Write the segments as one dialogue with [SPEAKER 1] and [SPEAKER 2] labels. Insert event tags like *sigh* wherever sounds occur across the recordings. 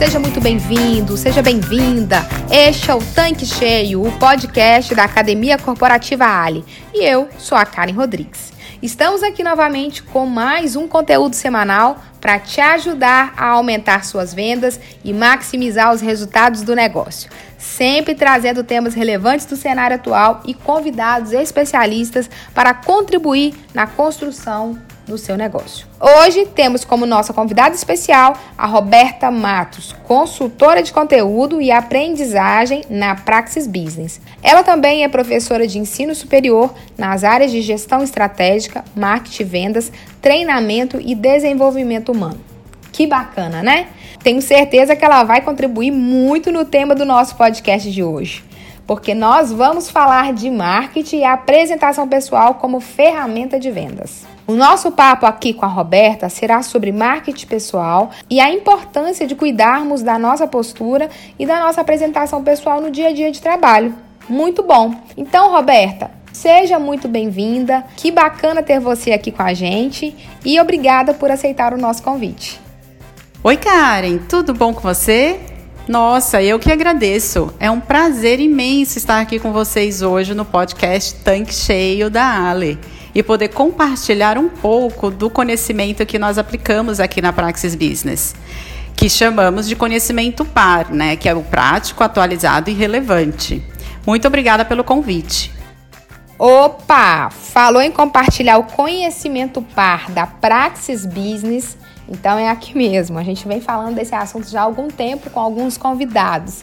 [SPEAKER 1] Seja muito bem-vindo, seja bem-vinda. Este é o Tanque Cheio, o podcast da Academia Corporativa Ali. E eu sou a Karen Rodrigues. Estamos aqui novamente com mais um conteúdo semanal para te ajudar a aumentar suas vendas e maximizar os resultados do negócio. Sempre trazendo temas relevantes do cenário atual e convidados especialistas para contribuir na construção do seu negócio. Hoje temos como nossa convidada especial a Roberta Matos, consultora de conteúdo e aprendizagem na Praxis Business. Ela também é professora de ensino superior nas áreas de gestão estratégica, marketing, vendas, treinamento e desenvolvimento humano. Que bacana, né? Tenho certeza que ela vai contribuir muito no tema do nosso podcast de hoje porque nós vamos falar de marketing e apresentação pessoal como ferramenta de vendas. O nosso papo aqui com a Roberta será sobre marketing pessoal e a importância de cuidarmos da nossa postura e da nossa apresentação pessoal no dia a dia de trabalho. Muito bom! Então, Roberta, seja muito bem-vinda. Que bacana ter você aqui com a gente e obrigada por aceitar o nosso convite.
[SPEAKER 2] Oi, Karen, tudo bom com você? Nossa, eu que agradeço. É um prazer imenso estar aqui com vocês hoje no podcast Tanque Cheio da Ale e poder compartilhar um pouco do conhecimento que nós aplicamos aqui na Praxis Business, que chamamos de conhecimento par, né, que é o prático, atualizado e relevante. Muito obrigada pelo convite.
[SPEAKER 1] Opa! Falou em compartilhar o conhecimento par da Praxis Business então é aqui mesmo. A gente vem falando desse assunto já há algum tempo com alguns convidados.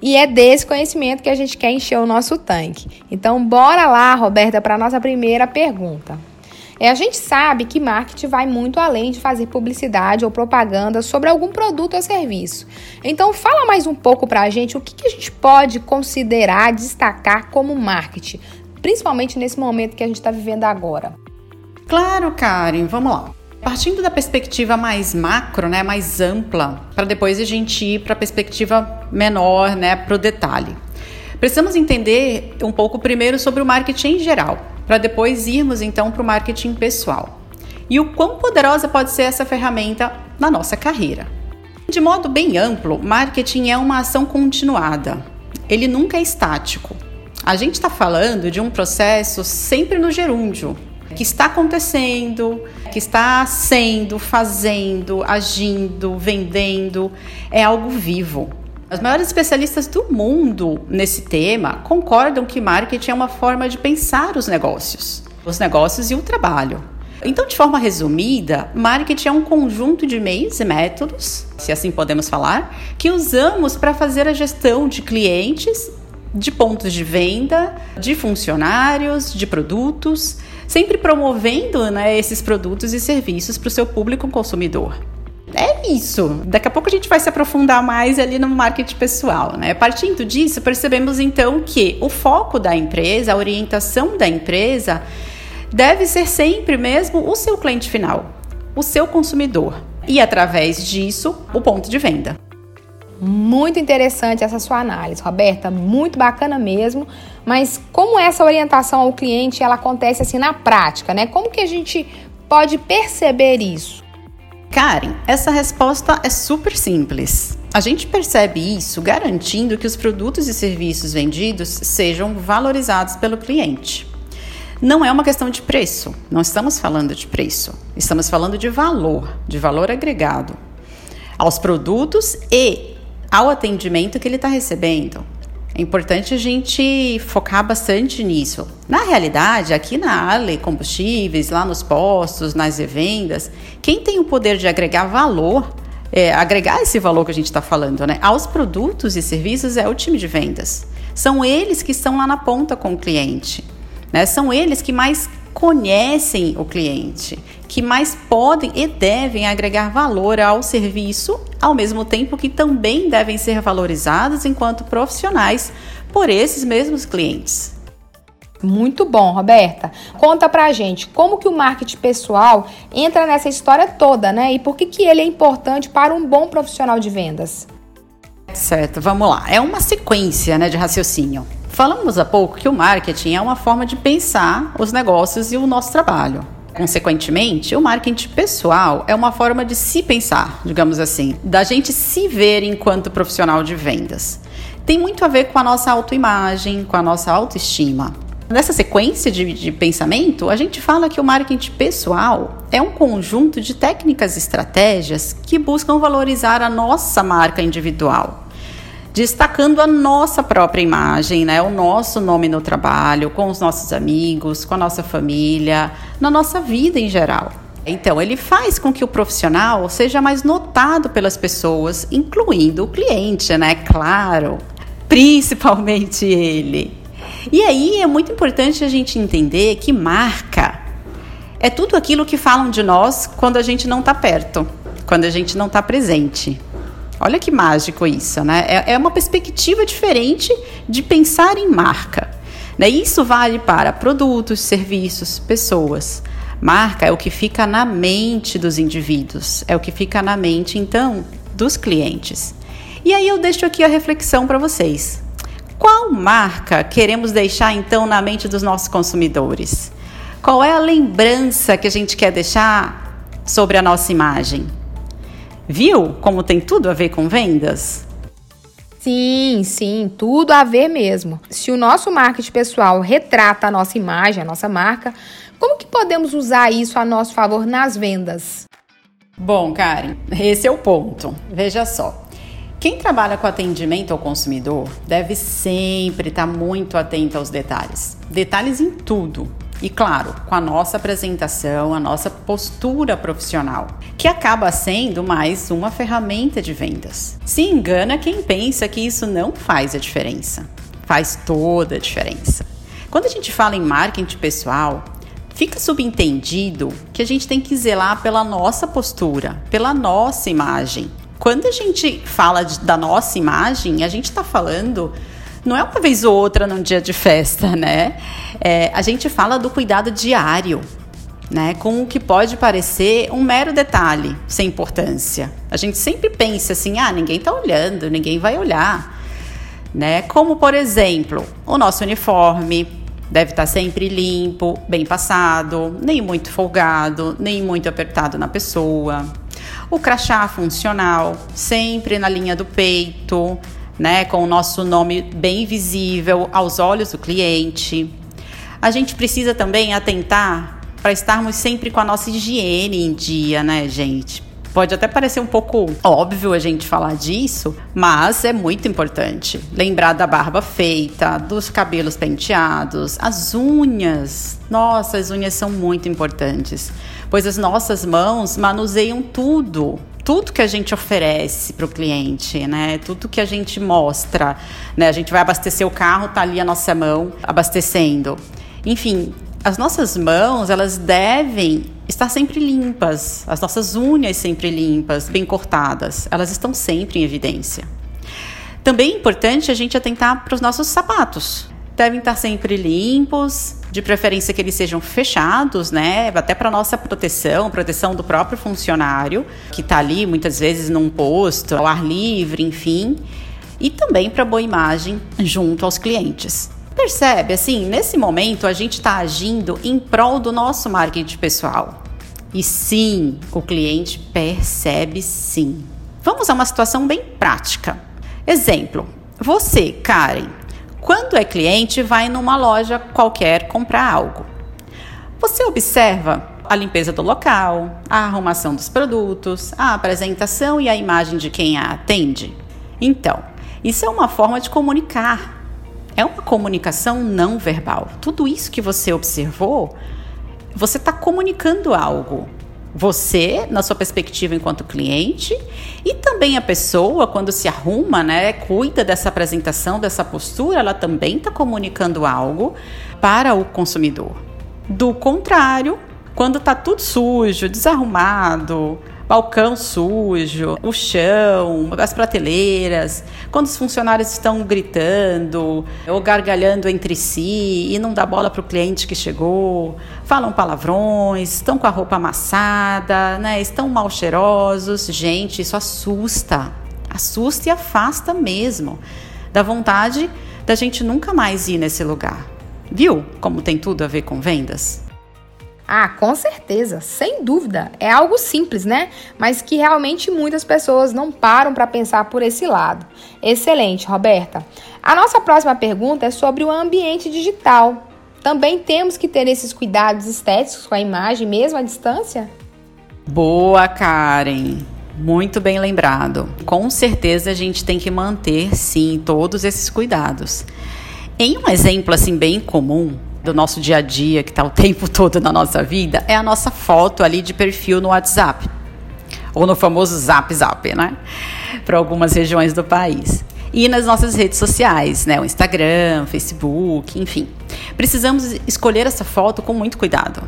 [SPEAKER 1] E é desse conhecimento que a gente quer encher o nosso tanque. Então, bora lá, Roberta, para a nossa primeira pergunta. É, a gente sabe que marketing vai muito além de fazer publicidade ou propaganda sobre algum produto ou serviço. Então, fala mais um pouco para a gente o que, que a gente pode considerar, destacar como marketing, principalmente nesse momento que a gente está vivendo agora.
[SPEAKER 2] Claro, Karen, vamos lá. Partindo da perspectiva mais macro, né, mais ampla, para depois a gente ir para a perspectiva menor, né, para o detalhe. Precisamos entender um pouco primeiro sobre o marketing em geral, para depois irmos então para o marketing pessoal. E o quão poderosa pode ser essa ferramenta na nossa carreira. De modo bem amplo, marketing é uma ação continuada. Ele nunca é estático. A gente está falando de um processo sempre no gerúndio, que está acontecendo, que está sendo, fazendo, agindo, vendendo, é algo vivo. As maiores especialistas do mundo nesse tema concordam que marketing é uma forma de pensar os negócios, os negócios e o trabalho. Então, de forma resumida, marketing é um conjunto de meios e métodos, se assim podemos falar, que usamos para fazer a gestão de clientes, de pontos de venda, de funcionários, de produtos sempre promovendo né, esses produtos e serviços para o seu público consumidor. É isso. Daqui a pouco a gente vai se aprofundar mais ali no marketing pessoal, né? Partindo disso, percebemos então que o foco da empresa, a orientação da empresa, deve ser sempre mesmo o seu cliente final, o seu consumidor. E através disso, o ponto de venda.
[SPEAKER 1] Muito interessante essa sua análise, Roberta, muito bacana mesmo. Mas como essa orientação ao cliente ela acontece assim na prática, né? Como que a gente pode perceber isso?
[SPEAKER 2] Karen, essa resposta é super simples. A gente percebe isso garantindo que os produtos e serviços vendidos sejam valorizados pelo cliente. Não é uma questão de preço, não estamos falando de preço, estamos falando de valor, de valor agregado aos produtos e ao atendimento que ele está recebendo. É importante a gente focar bastante nisso. Na realidade, aqui na Ale Combustíveis, lá nos postos, nas revendas, quem tem o poder de agregar valor, é, agregar esse valor que a gente está falando, né, aos produtos e serviços é o time de vendas. São eles que estão lá na ponta com o cliente. Né? São eles que mais conhecem o cliente, que mais podem e devem agregar valor ao serviço, ao mesmo tempo que também devem ser valorizados enquanto profissionais por esses mesmos clientes.
[SPEAKER 1] Muito bom, Roberta. Conta pra gente como que o marketing pessoal entra nessa história toda, né? E por que, que ele é importante para um bom profissional de vendas?
[SPEAKER 2] Certo, vamos lá. É uma sequência né, de raciocínio. Falamos há pouco que o marketing é uma forma de pensar os negócios e o nosso trabalho. Consequentemente, o marketing pessoal é uma forma de se pensar, digamos assim, da gente se ver enquanto profissional de vendas. Tem muito a ver com a nossa autoimagem, com a nossa autoestima. Nessa sequência de, de, pensamento, a gente fala que o marketing pessoal é um conjunto de técnicas e estratégias que buscam valorizar a nossa marca individual destacando a nossa própria imagem, né? O nosso nome no trabalho, com os nossos amigos, com a nossa família, na nossa vida em geral. Então, ele faz com que o profissional seja mais notado pelas pessoas, incluindo o cliente, né? Claro, principalmente ele. E aí é muito importante a gente entender que marca é tudo aquilo que falam de nós quando a gente não está perto, quando a gente não está presente. Olha que mágico isso, né? É, é uma perspectiva diferente de pensar em marca. Né? Isso vale para produtos, serviços, pessoas. Marca é o que fica na mente dos indivíduos, é o que fica na mente, então, dos clientes. E aí eu deixo aqui a reflexão para vocês. Qual marca queremos deixar então na mente dos nossos consumidores? Qual é a lembrança que a gente quer deixar sobre a nossa imagem? Viu como tem tudo a ver com vendas?
[SPEAKER 1] Sim, sim, tudo a ver mesmo. Se o nosso marketing pessoal retrata a nossa imagem, a nossa marca, como que podemos usar isso a nosso favor nas vendas?
[SPEAKER 2] Bom, Karen, esse é o ponto. Veja só. Quem trabalha com atendimento ao consumidor deve sempre estar muito atento aos detalhes. Detalhes em tudo, e claro, com a nossa apresentação, a nossa postura profissional, que acaba sendo mais uma ferramenta de vendas. Se engana quem pensa que isso não faz a diferença. Faz toda a diferença. Quando a gente fala em marketing pessoal, fica subentendido que a gente tem que zelar pela nossa postura, pela nossa imagem. Quando a gente fala de, da nossa imagem, a gente está falando não é uma vez ou outra num dia de festa, né? É, a gente fala do cuidado diário, né? Com o que pode parecer um mero detalhe, sem importância. A gente sempre pensa assim: ah, ninguém tá olhando, ninguém vai olhar. Né? Como, por exemplo, o nosso uniforme deve estar tá sempre limpo, bem passado, nem muito folgado, nem muito apertado na pessoa. O crachá funcional, sempre na linha do peito, né, com o nosso nome bem visível aos olhos do cliente. A gente precisa também atentar para estarmos sempre com a nossa higiene em dia, né, gente? Pode até parecer um pouco óbvio a gente falar disso, mas é muito importante. Lembrar da barba feita, dos cabelos penteados, as unhas. Nossa, as unhas são muito importantes, pois as nossas mãos manuseiam tudo tudo que a gente oferece para o cliente, né? Tudo que a gente mostra, né? A gente vai abastecer o carro, tá ali a nossa mão abastecendo. Enfim, as nossas mãos, elas devem estar sempre limpas, as nossas unhas sempre limpas, bem cortadas, elas estão sempre em evidência. Também é importante a gente atentar para os nossos sapatos. Devem estar sempre limpos, de preferência que eles sejam fechados, né? Até para nossa proteção, proteção do próprio funcionário, que está ali muitas vezes num posto, ao ar livre, enfim. E também para boa imagem junto aos clientes. Percebe, assim, nesse momento a gente está agindo em prol do nosso marketing pessoal. E sim, o cliente percebe sim. Vamos a uma situação bem prática. Exemplo: você, Karen, quando é cliente, vai numa loja qualquer comprar algo. Você observa a limpeza do local, a arrumação dos produtos, a apresentação e a imagem de quem a atende? Então, isso é uma forma de comunicar. É uma comunicação não verbal. Tudo isso que você observou, você está comunicando algo você, na sua perspectiva enquanto cliente, e também a pessoa, quando se arruma, né, cuida dessa apresentação, dessa postura, ela também está comunicando algo para o consumidor. Do contrário, Quando tá tudo sujo, desarrumado, balcão sujo, o chão, as prateleiras, quando os funcionários estão gritando ou gargalhando entre si e não dá bola para o cliente que chegou, falam palavrões, estão com a roupa amassada, né, estão mal cheirosos, gente, isso assusta, assusta e afasta mesmo da vontade da gente nunca mais ir nesse lugar. Viu como tem tudo a ver com vendas?
[SPEAKER 1] Ah, com certeza, sem dúvida. É algo simples, né? Mas que realmente muitas pessoas não param para pensar por esse lado. Excelente, Roberta. A nossa próxima pergunta é sobre o ambiente digital. Também temos que ter esses cuidados estéticos com a imagem, mesmo à distância?
[SPEAKER 2] Boa, Karen. Muito bem lembrado. Com certeza a gente tem que manter, sim, todos esses cuidados. Em um exemplo assim bem comum, do nosso dia a dia, que está o *laughs* tempo todo na nossa vida, é a nossa foto ali de perfil no WhatsApp. Ou no famoso Zap Zap, né? Para algumas regiões do país. E nas nossas redes sociais, né? O Instagram, Facebook, enfim. Precisamos escolher essa foto com muito cuidado,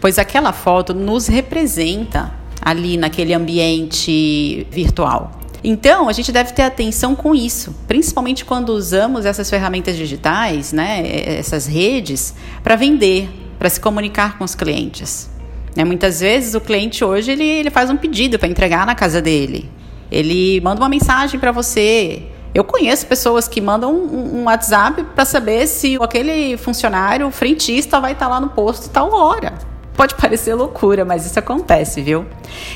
[SPEAKER 2] pois aquela foto nos representa ali naquele ambiente virtual. Então, a gente deve ter atenção com isso, principalmente quando usamos essas ferramentas digitais, né, essas redes, para vender, para se comunicar com os clientes. Né, muitas vezes o cliente hoje ele, ele faz um pedido para entregar na casa dele. Ele manda uma mensagem para você. Eu conheço pessoas que mandam um, um WhatsApp para saber se aquele funcionário frentista vai estar tá lá no posto tal hora. Pode parecer loucura, mas isso acontece, viu?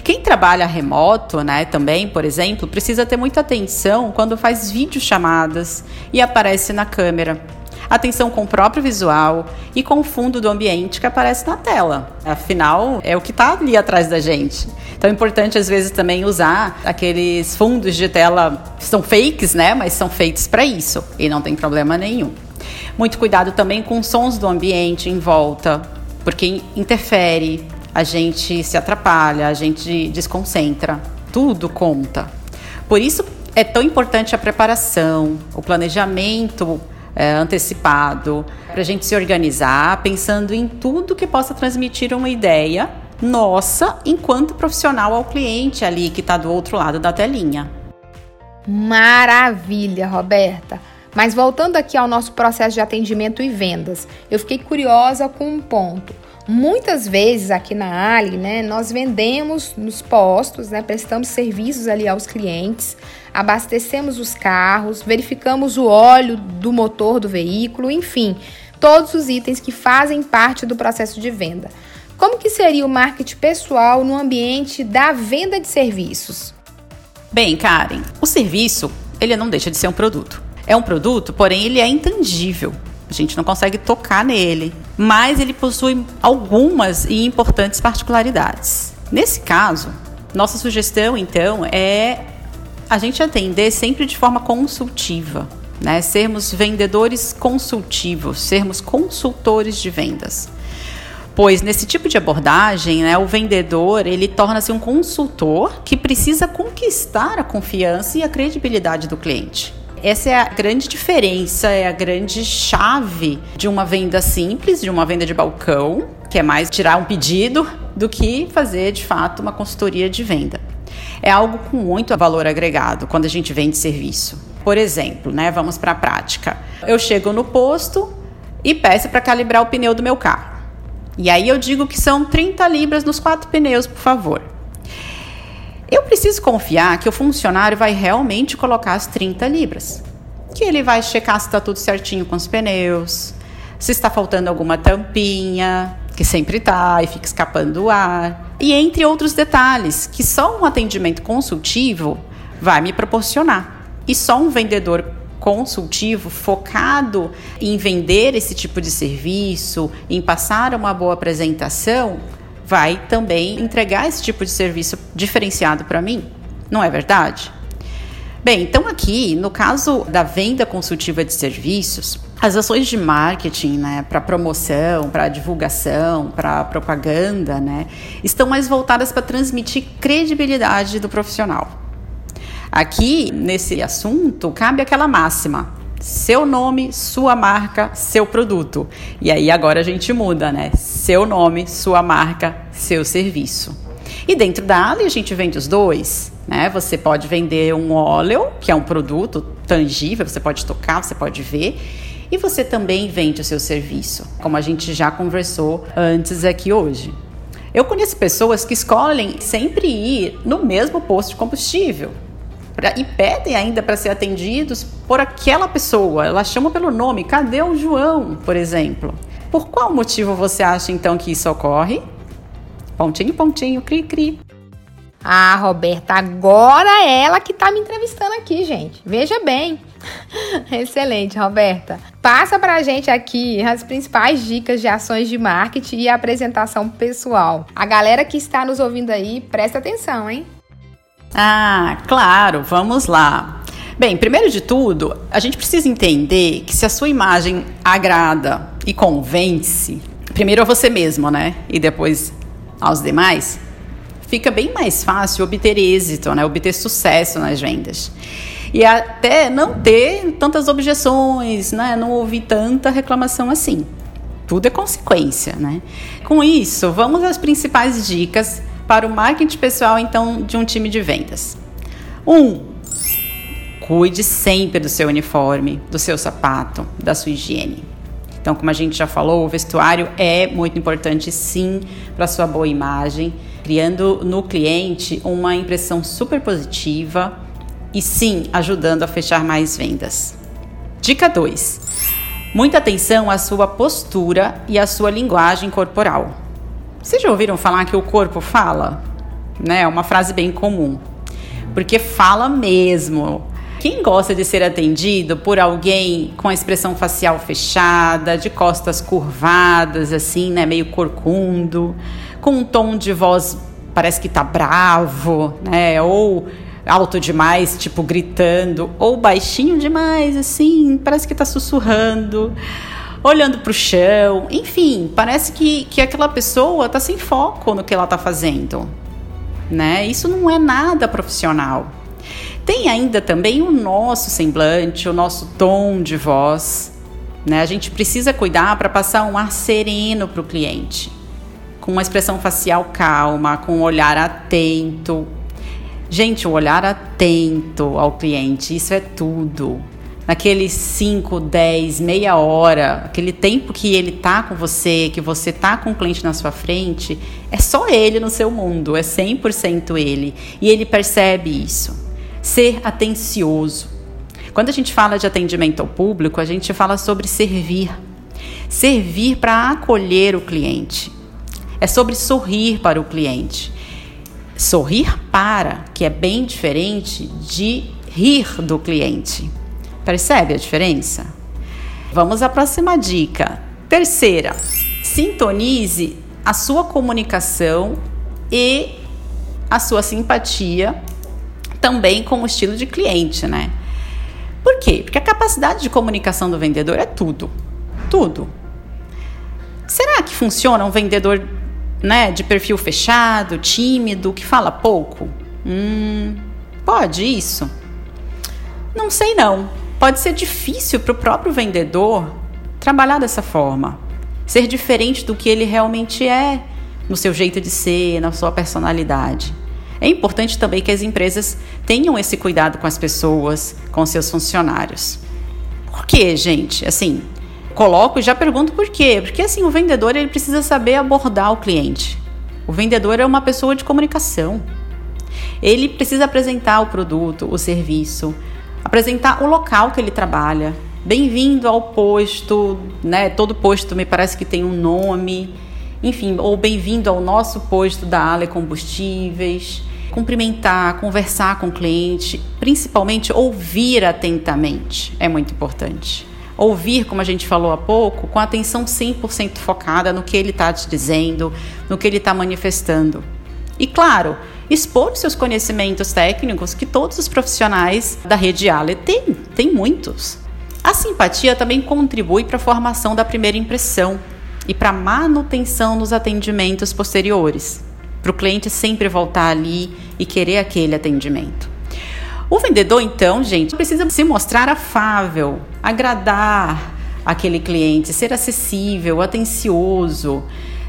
[SPEAKER 2] Quem trabalha remoto, né, também, por exemplo, precisa ter muita atenção quando faz videochamadas e aparece na câmera. Atenção com o próprio visual e com o fundo do ambiente que aparece na tela. Afinal, é o que está ali atrás da gente. Então é importante, às vezes, também usar aqueles fundos de tela que são fakes, né? Mas são feitos para isso e não tem problema nenhum. Muito cuidado também com sons do ambiente em volta, porque interfere, a gente se atrapalha, a gente desconcentra, tudo conta. Por isso é tão importante a preparação, o planejamento é, antecipado, para a gente se organizar, pensando em tudo que possa transmitir uma ideia nossa enquanto profissional ao cliente ali que está do outro lado da telinha.
[SPEAKER 1] Maravilha, Roberta! Mas voltando aqui ao nosso processo de atendimento e vendas, eu fiquei curiosa com um ponto. Muitas vezes aqui na Ali, né, nós vendemos nos postos, né, prestamos serviços ali aos clientes, abastecemos os carros, verificamos o óleo do motor do veículo, enfim, todos os itens que fazem parte do processo de venda. Como que seria o marketing pessoal no ambiente da venda de serviços?
[SPEAKER 2] Bem, Karen, o serviço, ele não deixa de ser um produto. É um produto, porém ele é intangível. A gente não consegue tocar nele, mas ele possui algumas e importantes particularidades. Nesse caso, nossa sugestão então é a gente atender sempre de forma consultiva, né? Sermos vendedores consultivos, sermos consultores de vendas. Pois nesse tipo de abordagem, né, o vendedor ele torna-se um consultor que precisa conquistar a confiança e a credibilidade do cliente. Essa é a grande diferença, é a grande chave de uma venda simples, de uma venda de balcão, que é mais tirar um pedido, do que fazer de fato uma consultoria de venda. É algo com muito valor agregado quando a gente vende serviço. Por exemplo, né, vamos para a prática. Eu chego no posto e peço para calibrar o pneu do meu carro. E aí eu digo que são 30 libras nos quatro pneus, por favor. Eu preciso confiar que o funcionário vai realmente colocar as 30 libras. Que ele vai checar se está tudo certinho com os pneus, se está faltando alguma tampinha, que sempre está e fica escapando o ar. E entre outros detalhes que só um atendimento consultivo vai me proporcionar. E só um vendedor consultivo focado em vender esse tipo de serviço, em passar uma boa apresentação, vai também entregar esse tipo de serviço diferenciado para mim. Não é verdade? Bem, então aqui, no caso da venda consultiva de serviços, as ações de marketing, né, para promoção, para divulgação, para propaganda, né, estão mais voltadas para transmitir credibilidade do profissional. Aqui, nesse assunto, cabe aquela máxima: seu nome, sua marca, seu produto. E aí agora a gente muda, né? seu nome, sua marca, seu serviço. E dentro da Ali a gente vende os dois. Né? Você pode vender um óleo, que é um produto tangível, você pode tocar, você pode ver. E você também vende o seu serviço, como a gente já conversou antes aqui hoje. Eu conheço pessoas que escolhem sempre ir no mesmo posto de combustível pra, e pedem ainda para ser atendidos por aquela pessoa. Ela chama pelo nome, cadê o João, por exemplo? Por qual motivo você acha então que isso ocorre? Pontinho, pontinho, cri, cri.
[SPEAKER 1] Ah, Roberta, agora é ela que tá me entrevistando aqui, gente. Veja bem. *laughs* Excelente, Roberta. Passa pra gente aqui as principais dicas de ações de marketing e apresentação pessoal. A galera que está nos ouvindo aí, presta atenção, hein?
[SPEAKER 2] Ah, claro, vamos lá. Bem, primeiro de tudo, a gente precisa entender que se a sua imagem agrada e convence, primeiro a você mesmo, né? E depois aos demais, fica bem mais fácil obter êxito, né? obter sucesso nas vendas. E até não ter tantas objeções, né? não ouvir tanta reclamação assim. Tudo é consequência, né? Com isso, vamos às principais dicas para o marketing pessoal, então, de um time de vendas. Um, cuide sempre do seu uniforme, do seu sapato, da sua higiene. Então, como a gente já falou, o vestuário é muito importante sim para sua boa imagem criando no cliente uma impressão super positiva e sim ajudando a fechar mais vendas. Dica 2: muita atenção à sua postura e à sua linguagem corporal. Vocês já ouviram falar que o corpo fala? Né? É uma frase bem comum. Porque fala mesmo. Quem gosta de ser atendido por alguém com a expressão facial fechada, de costas curvadas, assim, né, meio corcundo, com um tom de voz parece que tá bravo, né? Ou alto demais, tipo gritando, ou baixinho demais, assim, parece que tá sussurrando, olhando pro chão, enfim, parece que, que aquela pessoa tá sem foco no que ela tá fazendo, né? Isso não é nada profissional. Tem ainda também o nosso semblante, o nosso tom de voz, né? A gente precisa cuidar para passar um ar sereno para o cliente com uma expressão facial calma, com um olhar atento. Gente, o olhar atento ao cliente, isso é tudo. Naqueles 5, 10, meia hora, aquele tempo que ele tá com você, que você tá com o cliente na sua frente, é só ele no seu mundo, é 100% ele. E ele percebe isso. Ser atencioso. Quando a gente fala de atendimento ao público, a gente fala sobre servir. Servir para acolher o cliente é sobre sorrir para o cliente. Sorrir para, que é bem diferente de rir do cliente. Percebe a diferença? Vamos à próxima dica. Terceira, sintonize a sua comunicação e a sua simpatia também com o estilo de cliente, né? Por quê? Porque a capacidade de comunicação do vendedor é tudo. Tudo. Será que funciona um vendedor né, de perfil fechado, tímido, que fala pouco? Hum, pode isso? Não sei não. Pode ser difícil para o próprio vendedor trabalhar dessa forma, ser diferente do que ele realmente é, no seu jeito de ser, na sua personalidade. É importante também que as empresas tenham esse cuidado com as pessoas, com seus funcionários. Por quê, gente? Assim, coloco e já pergunto por quê. Porque assim, o vendedor ele precisa saber abordar o cliente. O vendedor é uma pessoa de comunicação. Ele precisa apresentar o produto, o serviço, apresentar o local que ele trabalha. Bem-vindo ao posto, né? Todo posto me parece que tem um nome. Enfim, ou bem-vindo ao nosso posto da Ale Combustíveis. Cumprimentar, conversar com o cliente, principalmente ouvir atentamente é muito importante ouvir, como a gente falou há pouco, com atenção 100% focada no que ele está te dizendo, no que ele está manifestando. E claro, expor seus conhecimentos técnicos que todos os profissionais da rede Ale têm, tem muitos. A simpatia também contribui para a formação da primeira impressão e para a manutenção nos atendimentos posteriores, para o cliente sempre voltar ali e querer aquele atendimento. O vendedor, então, gente, precisa se mostrar afável, agradar aquele cliente, ser acessível, atencioso,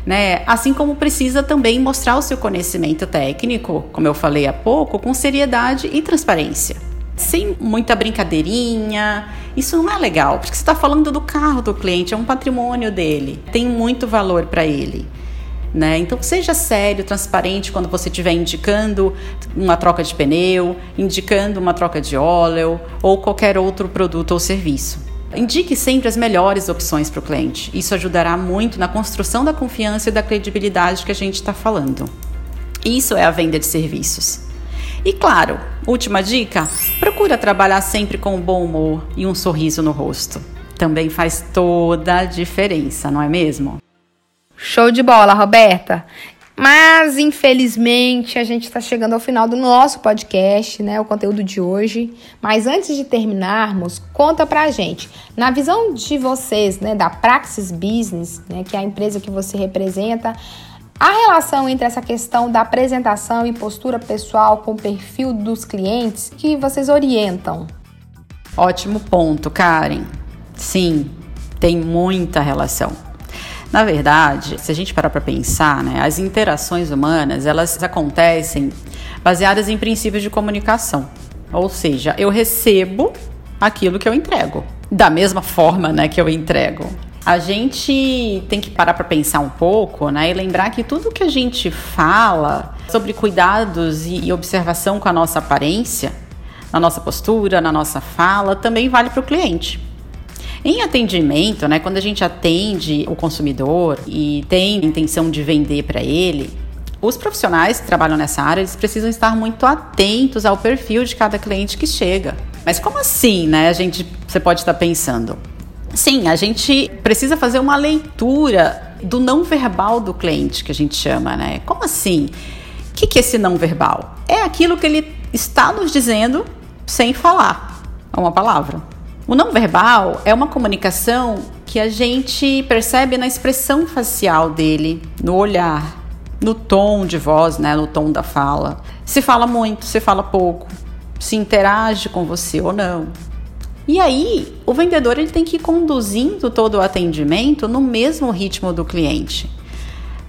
[SPEAKER 2] Né? Assim como precisa também mostrar o seu conhecimento técnico, como eu falei há pouco, com seriedade e transparência. Sem muita brincadeirinha. Isso não é legal, porque você está falando do carro do cliente, é um patrimônio dele, tem muito valor para ele. Né? Então seja sério, transparente quando você estiver indicando uma troca de pneu, indicando uma troca de óleo ou qualquer outro produto ou serviço. Indique sempre as melhores opções para o cliente. Isso ajudará muito na construção da confiança e da credibilidade que a gente está falando. Isso é a venda de serviços. E claro, última dica: procura trabalhar sempre com um bom humor e um sorriso no rosto. Também faz toda a diferença, não é mesmo?
[SPEAKER 1] Show de bola, Roberta. Mas, infelizmente, a gente está chegando ao final do nosso podcast, né? O conteúdo de hoje. Mas antes de terminarmos, conta pra gente. Na visão de vocês, né, da Praxis Business, né, que é a empresa que você representa, a relação entre essa questão da apresentação e postura pessoal com o perfil dos clientes que vocês orientam.
[SPEAKER 2] Ótimo ponto, Karen. Sim, tem muita relação. Na verdade, se a gente parar para pensar, né, as interações humanas elas acontecem baseadas em princípios de comunicação. Ou seja, eu recebo aquilo que eu entrego, da mesma forma né, que eu entrego. A gente tem que parar para pensar um pouco né, e lembrar que tudo que a gente fala sobre cuidados e observação com a nossa aparência, na nossa postura, na nossa fala, também vale para o cliente. Em atendimento, né, quando a gente atende o consumidor e tem intenção de vender para ele, os profissionais que trabalham nessa área, eles precisam estar muito atentos ao perfil de cada cliente que chega. Mas como assim, né? A gente, você pode estar pensando. Sim, a gente precisa fazer uma leitura do não verbal do cliente, que a gente chama, né? Como assim? O que, que é esse não verbal? É aquilo que ele está nos dizendo sem falar uma palavra. O não verbal é uma comunicação que a gente percebe na expressão facial dele, no olhar, no tom de voz, né, no tom da fala. Se fala muito, se fala pouco, se interage com você ou não. E aí, o vendedor ele tem que ir conduzindo todo o atendimento no mesmo ritmo do cliente.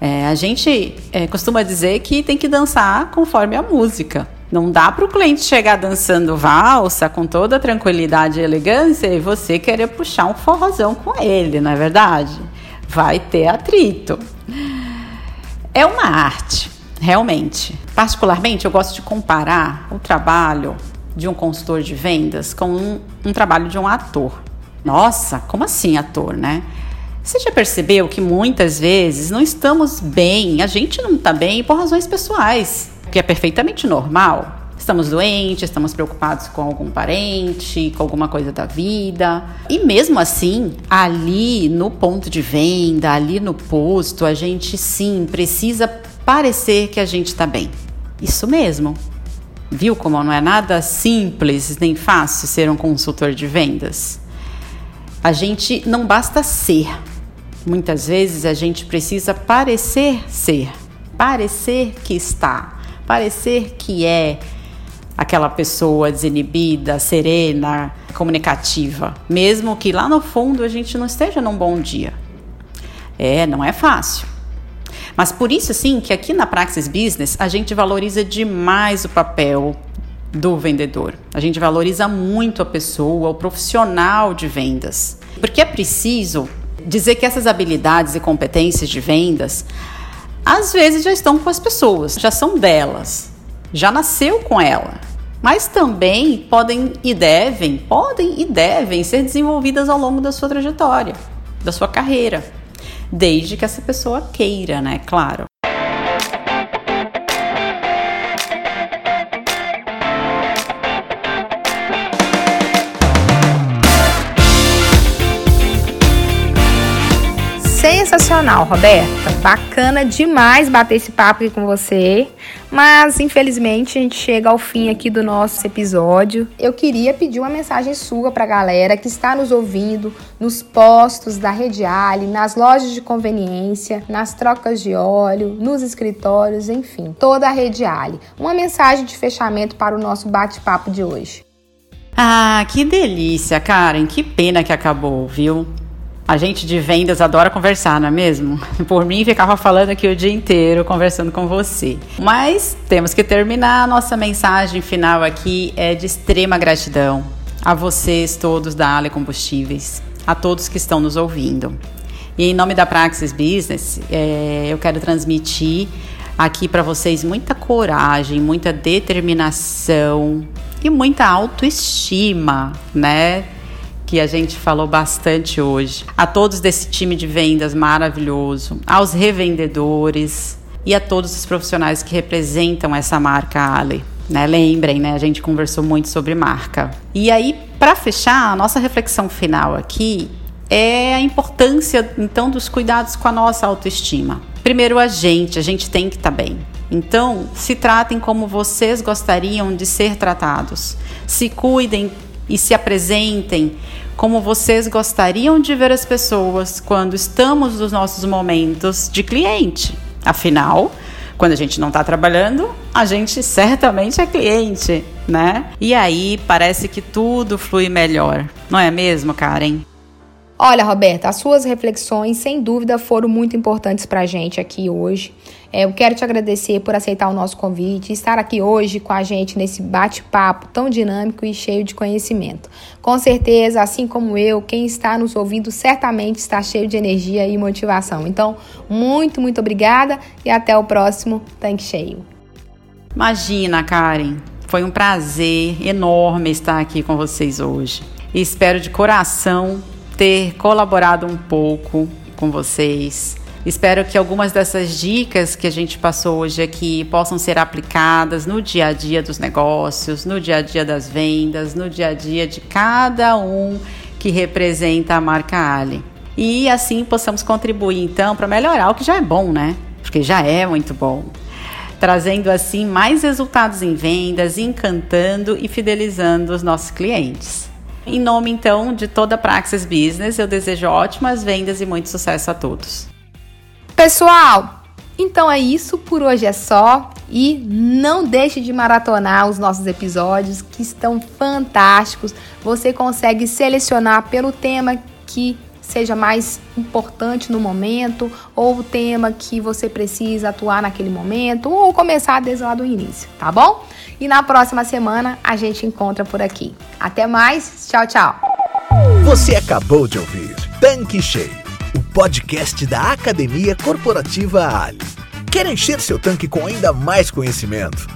[SPEAKER 2] É, a gente é, costuma dizer que tem que dançar conforme a música. Não dá para o cliente chegar dançando valsa com toda tranquilidade e elegância e você querer puxar um forrozão com ele, não é verdade? Vai ter atrito. É uma arte, realmente. Particularmente, eu gosto de comparar o trabalho de um consultor de vendas com um, um trabalho de um ator. Nossa, como assim ator, né? Você já percebeu que muitas vezes não estamos bem, a gente não está bem por razões pessoais que é perfeitamente normal. Estamos doentes, estamos preocupados com algum parente, com alguma coisa da vida. E mesmo assim, ali no ponto de venda, ali no posto, a gente sim precisa parecer que a gente está bem. Isso mesmo. Viu como não é nada simples nem fácil ser um consultor de vendas? A gente não basta ser. Muitas vezes a gente precisa parecer ser, parecer que está parecer que é aquela pessoa desinibida, serena, comunicativa, mesmo que lá no fundo a gente não esteja num bom dia. É, não é fácil. Mas por isso, sim, que aqui na Praxis Business a gente valoriza demais o papel do vendedor. A gente valoriza muito a pessoa, o profissional de vendas. Porque é preciso dizer que essas habilidades e competências de vendas às vezes já estão com as pessoas, já são delas, já nasceu com ela. Mas também podem e devem, podem e devem ser desenvolvidas ao longo da sua trajetória, da sua carreira, desde que essa pessoa queira, né? Claro.
[SPEAKER 1] Sensacional, Roberta. Bacana demais bater esse papo aqui com você. Mas, infelizmente, a gente chega ao fim aqui do nosso episódio. Eu queria pedir uma mensagem sua para a galera que está nos ouvindo nos postos da Rede Ali, nas lojas de conveniência, nas trocas de óleo, nos escritórios, enfim, toda a Rede Ali. Uma mensagem de fechamento para o nosso bate-papo de hoje.
[SPEAKER 2] Ah, que delícia, Karen. Que pena que acabou, viu? A gente de vendas adora conversar, não é mesmo? *laughs* Por mim, ficava falando aqui o dia inteiro, conversando com você. Mas temos que terminar. Nossa mensagem final aqui é de extrema gratidão a vocês todos da Ale Combustíveis, a todos que estão nos ouvindo. E em nome da Praxis Business, é, eu quero transmitir aqui para vocês muita coragem, muita determinação e muita autoestima, né? Que a gente falou bastante hoje. A todos desse time de vendas maravilhoso, aos revendedores e a todos os profissionais que representam essa marca Ale. Né? Lembrem, né? A gente conversou muito sobre marca. E aí, para fechar, a nossa reflexão final aqui é a importância então dos cuidados com a nossa autoestima. Primeiro a gente, a gente tem que estar tá bem. Então, se tratem como vocês gostariam de ser tratados. Se cuidem e se apresentem como vocês gostariam de ver as pessoas quando estamos nos nossos momentos de cliente. Afinal, quando a gente não está trabalhando, a gente certamente é cliente, né? E aí parece que tudo flui melhor, não é mesmo, Karen?
[SPEAKER 1] Olha, Roberta, as suas reflexões, sem dúvida, foram muito importantes para a gente aqui hoje. É, eu quero te agradecer por aceitar o nosso convite e estar aqui hoje com a gente nesse bate-papo tão dinâmico e cheio de conhecimento. Com certeza, assim como eu, quem está nos ouvindo certamente está cheio de energia e motivação. Então, muito, muito obrigada e até o próximo Tanque Cheio.
[SPEAKER 2] Imagina, Karen, foi um prazer enorme estar aqui com vocês hoje. Espero de coração ter colaborado um pouco com vocês. Espero que algumas dessas dicas que a gente passou hoje aqui possam ser aplicadas no dia a dia dos negócios, no dia a dia das vendas, no dia a dia de cada um que representa a marca Ali. E assim possamos contribuir então para melhorar o que já é bom, né? Porque já é muito bom. Trazendo assim mais resultados em vendas, encantando e fidelizando os nossos clientes. Em nome então de toda a Praxis Business, eu desejo ótimas vendas e muito sucesso a todos.
[SPEAKER 1] Pessoal, então é isso, por hoje é só. E não deixe de maratonar os nossos episódios que estão fantásticos. Você consegue selecionar pelo tema que seja mais importante no momento, ou o tema que você precisa atuar naquele momento, ou começar desde lá do início, tá bom? E na próxima semana a gente encontra por aqui. Até mais, tchau, tchau.
[SPEAKER 3] Você acabou de ouvir Tanque Cheio, o podcast da Academia Corporativa Ali. Quer encher seu tanque com ainda mais conhecimento?